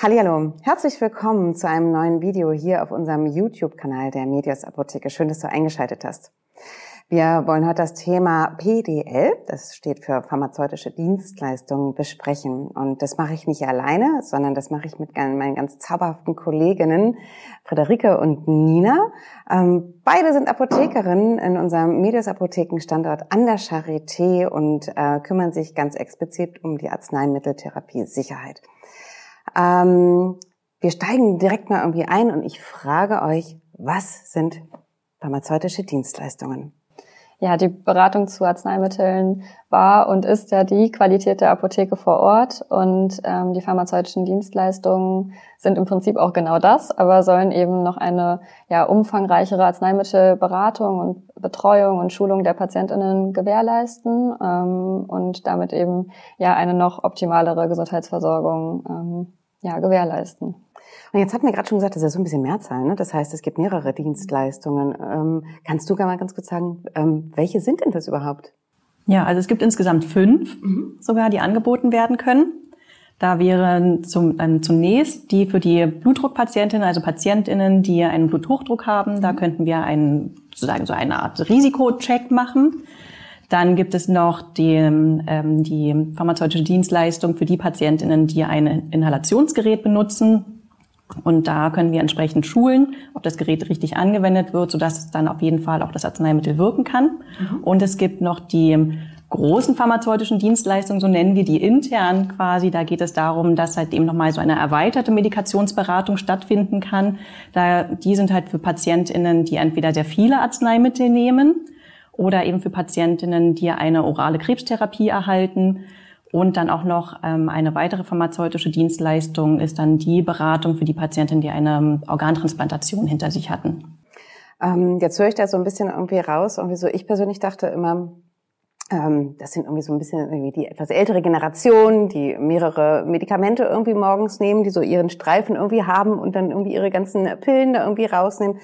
Hallo, herzlich willkommen zu einem neuen Video hier auf unserem YouTube-Kanal der Medias Apotheke. Schön, dass du eingeschaltet hast. Wir wollen heute das Thema PDL, das steht für pharmazeutische Dienstleistungen, besprechen. Und das mache ich nicht alleine, sondern das mache ich mit meinen ganz zauberhaften Kolleginnen Friederike und Nina. Ähm, beide sind Apothekerinnen in unserem Medias Apothekenstandort an der Charité und äh, kümmern sich ganz explizit um die Arzneimitteltherapie Sicherheit. Ähm, wir steigen direkt mal irgendwie ein und ich frage euch, was sind pharmazeutische Dienstleistungen? Ja, die Beratung zu Arzneimitteln war und ist ja die Qualität der Apotheke vor Ort und ähm, die pharmazeutischen Dienstleistungen sind im Prinzip auch genau das, aber sollen eben noch eine ja, umfangreichere Arzneimittelberatung und Betreuung und Schulung der PatientInnen gewährleisten ähm, und damit eben ja eine noch optimalere Gesundheitsversorgung ähm, ja, gewährleisten. Und jetzt hatten wir gerade schon gesagt, das ist ja so ein bisschen Mehrzahl, ne? Das heißt, es gibt mehrere Dienstleistungen. Ähm, kannst du gar mal ganz kurz sagen, ähm, welche sind denn das überhaupt? Ja, also es gibt insgesamt fünf mhm. sogar, die angeboten werden können. Da wären zum, ähm, zunächst die für die Blutdruckpatientinnen, also Patientinnen, die einen Bluthochdruck haben. Da mhm. könnten wir einen, sozusagen so eine Art Risikocheck machen. Dann gibt es noch die, ähm, die pharmazeutische Dienstleistung für die Patientinnen, die ein Inhalationsgerät benutzen. Und da können wir entsprechend schulen, ob das Gerät richtig angewendet wird, sodass es dann auf jeden Fall auch das Arzneimittel wirken kann. Mhm. Und es gibt noch die großen pharmazeutischen Dienstleistungen, so nennen wir die intern quasi. Da geht es darum, dass halt eben nochmal so eine erweiterte Medikationsberatung stattfinden kann. Da, die sind halt für PatientInnen, die entweder sehr viele Arzneimittel nehmen oder eben für Patientinnen, die eine orale Krebstherapie erhalten. Und dann auch noch ähm, eine weitere pharmazeutische Dienstleistung ist dann die Beratung für die Patientinnen, die eine Organtransplantation hinter sich hatten. Ähm, jetzt höre ich da so ein bisschen irgendwie raus. Irgendwie so, ich persönlich dachte immer, ähm, das sind irgendwie so ein bisschen irgendwie die etwas ältere Generation, die mehrere Medikamente irgendwie morgens nehmen, die so ihren Streifen irgendwie haben und dann irgendwie ihre ganzen Pillen da irgendwie rausnehmen.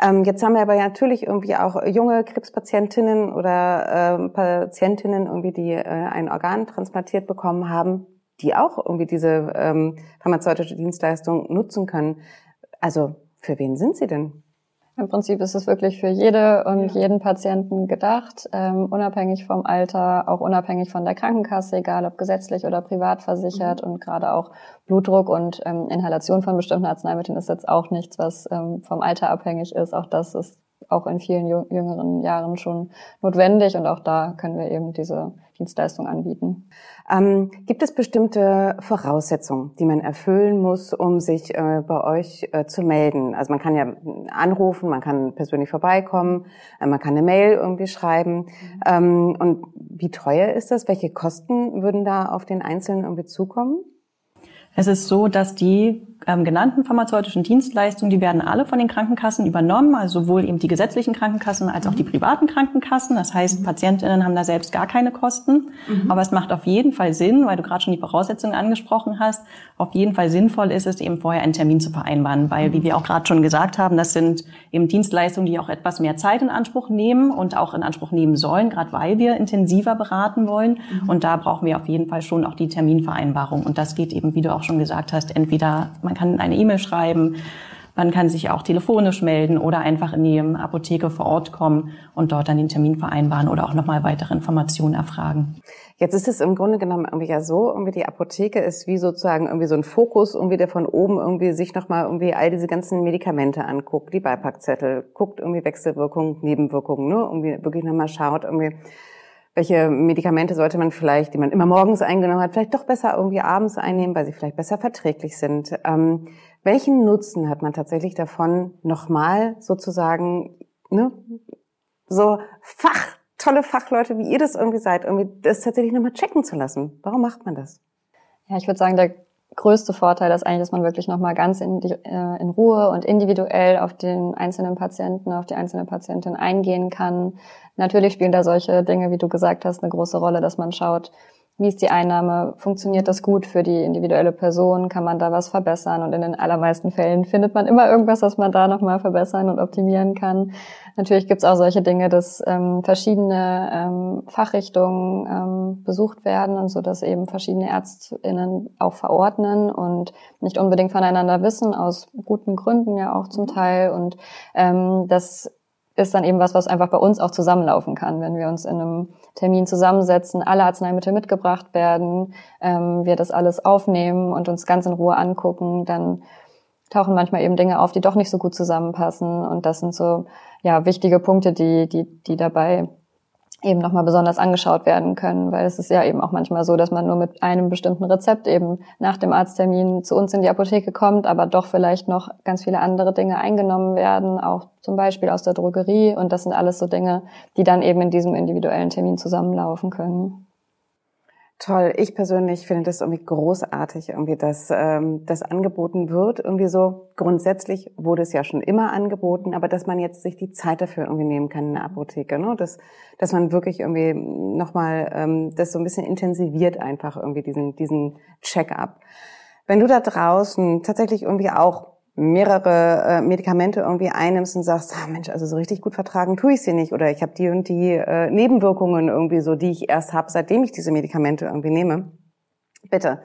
Ähm, jetzt haben wir aber natürlich irgendwie auch junge Krebspatientinnen oder äh, Patientinnen irgendwie, die äh, ein Organ transplantiert bekommen haben, die auch irgendwie diese ähm, pharmazeutische Dienstleistung nutzen können. Also für wen sind sie denn? Im Prinzip ist es wirklich für jede und ja. jeden Patienten gedacht, ähm, unabhängig vom Alter, auch unabhängig von der Krankenkasse, egal ob gesetzlich oder privat versichert mhm. und gerade auch Blutdruck und ähm, Inhalation von bestimmten Arzneimitteln ist jetzt auch nichts, was ähm, vom Alter abhängig ist. Auch das ist auch in vielen jüngeren Jahren schon notwendig und auch da können wir eben diese Dienstleistung anbieten. Ähm, gibt es bestimmte Voraussetzungen, die man erfüllen muss, um sich äh, bei euch äh, zu melden? Also man kann ja anrufen, man kann persönlich vorbeikommen, äh, man kann eine Mail irgendwie schreiben. Mhm. Ähm, und wie teuer ist das? Welche Kosten würden da auf den Einzelnen irgendwie zukommen? Es ist so, dass die ähm, genannten pharmazeutischen Dienstleistungen, die werden alle von den Krankenkassen übernommen, also sowohl eben die gesetzlichen Krankenkassen als auch die privaten Krankenkassen. Das heißt, mhm. Patientinnen haben da selbst gar keine Kosten. Mhm. Aber es macht auf jeden Fall Sinn, weil du gerade schon die Voraussetzungen angesprochen hast, auf jeden Fall sinnvoll ist es eben vorher einen Termin zu vereinbaren, weil, wie wir auch gerade schon gesagt haben, das sind eben Dienstleistungen, die auch etwas mehr Zeit in Anspruch nehmen und auch in Anspruch nehmen sollen, gerade weil wir intensiver beraten wollen. Mhm. Und da brauchen wir auf jeden Fall schon auch die Terminvereinbarung. Und das geht eben, wie du auch schon gesagt hast, entweder man kann eine E-Mail schreiben, man kann sich auch telefonisch melden oder einfach in die Apotheke vor Ort kommen und dort dann den Termin vereinbaren oder auch nochmal weitere Informationen erfragen. Jetzt ist es im Grunde genommen irgendwie ja so, irgendwie die Apotheke ist wie sozusagen irgendwie so ein Fokus, irgendwie der von oben irgendwie sich nochmal irgendwie all diese ganzen Medikamente anguckt, die Beipackzettel, guckt irgendwie Wechselwirkungen, Nebenwirkungen, ne? Irgendwie wirklich nochmal schaut, irgendwie welche Medikamente sollte man vielleicht, die man immer morgens eingenommen hat, vielleicht doch besser irgendwie abends einnehmen, weil sie vielleicht besser verträglich sind. Ähm, welchen Nutzen hat man tatsächlich davon, nochmal sozusagen, ne, so Fach, tolle Fachleute, wie ihr das irgendwie seid, irgendwie das tatsächlich nochmal checken zu lassen? Warum macht man das? Ja, ich würde sagen, der größte Vorteil ist eigentlich, dass man wirklich nochmal ganz in, äh, in Ruhe und individuell auf den einzelnen Patienten, auf die einzelne Patientin eingehen kann. Natürlich spielen da solche Dinge, wie du gesagt hast, eine große Rolle, dass man schaut, wie ist die Einnahme, funktioniert das gut für die individuelle Person, kann man da was verbessern? Und in den allermeisten Fällen findet man immer irgendwas, was man da nochmal verbessern und optimieren kann. Natürlich gibt es auch solche Dinge, dass ähm, verschiedene ähm, Fachrichtungen ähm, besucht werden und so, dass eben verschiedene ÄrztInnen auch verordnen und nicht unbedingt voneinander wissen, aus guten Gründen ja auch zum Teil. Und ähm, das ist dann eben was, was einfach bei uns auch zusammenlaufen kann, wenn wir uns in einem Termin zusammensetzen, alle Arzneimittel mitgebracht werden, ähm, wir das alles aufnehmen und uns ganz in Ruhe angucken, dann tauchen manchmal eben Dinge auf, die doch nicht so gut zusammenpassen. Und das sind so ja wichtige Punkte, die, die, die dabei eben nochmal besonders angeschaut werden können, weil es ist ja eben auch manchmal so, dass man nur mit einem bestimmten Rezept eben nach dem Arzttermin zu uns in die Apotheke kommt, aber doch vielleicht noch ganz viele andere Dinge eingenommen werden, auch zum Beispiel aus der Drogerie. Und das sind alles so Dinge, die dann eben in diesem individuellen Termin zusammenlaufen können. Toll. Ich persönlich finde das irgendwie großartig, irgendwie, dass ähm, das angeboten wird. Irgendwie so grundsätzlich wurde es ja schon immer angeboten, aber dass man jetzt sich die Zeit dafür irgendwie nehmen kann in der Apotheke, ne? Dass, dass man wirklich irgendwie nochmal ähm, das so ein bisschen intensiviert einfach irgendwie diesen diesen Check-up. Wenn du da draußen tatsächlich irgendwie auch mehrere äh, Medikamente irgendwie einnimmst und sagst, ah Mensch, also so richtig gut vertragen tue ich sie nicht oder ich habe die und die äh, Nebenwirkungen irgendwie so, die ich erst habe, seitdem ich diese Medikamente irgendwie nehme. Bitte,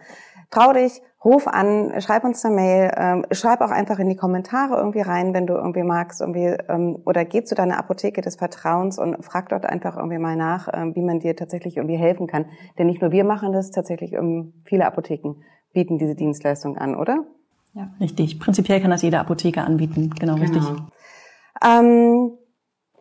trau dich, ruf an, schreib uns eine Mail, ähm, schreib auch einfach in die Kommentare irgendwie rein, wenn du irgendwie magst, irgendwie ähm, oder geh zu deiner Apotheke des Vertrauens und frag dort einfach irgendwie mal nach, ähm, wie man dir tatsächlich irgendwie helfen kann. Denn nicht nur wir machen das, tatsächlich um, viele Apotheken bieten diese Dienstleistung an, oder? Ja, richtig. Prinzipiell kann das jede Apotheke anbieten. Genau, genau. richtig. Ähm,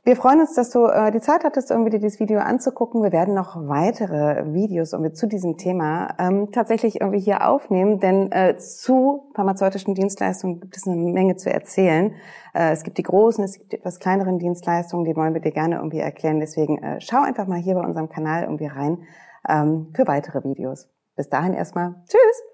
wir freuen uns, dass du äh, die Zeit hattest, irgendwie dir dieses Video anzugucken. Wir werden noch weitere Videos irgendwie zu diesem Thema ähm, tatsächlich irgendwie hier aufnehmen, denn äh, zu pharmazeutischen Dienstleistungen gibt es eine Menge zu erzählen. Äh, es gibt die großen, es gibt die etwas kleineren Dienstleistungen, die wollen wir dir gerne irgendwie erklären. Deswegen äh, schau einfach mal hier bei unserem Kanal irgendwie rein ähm, für weitere Videos. Bis dahin erstmal. Tschüss!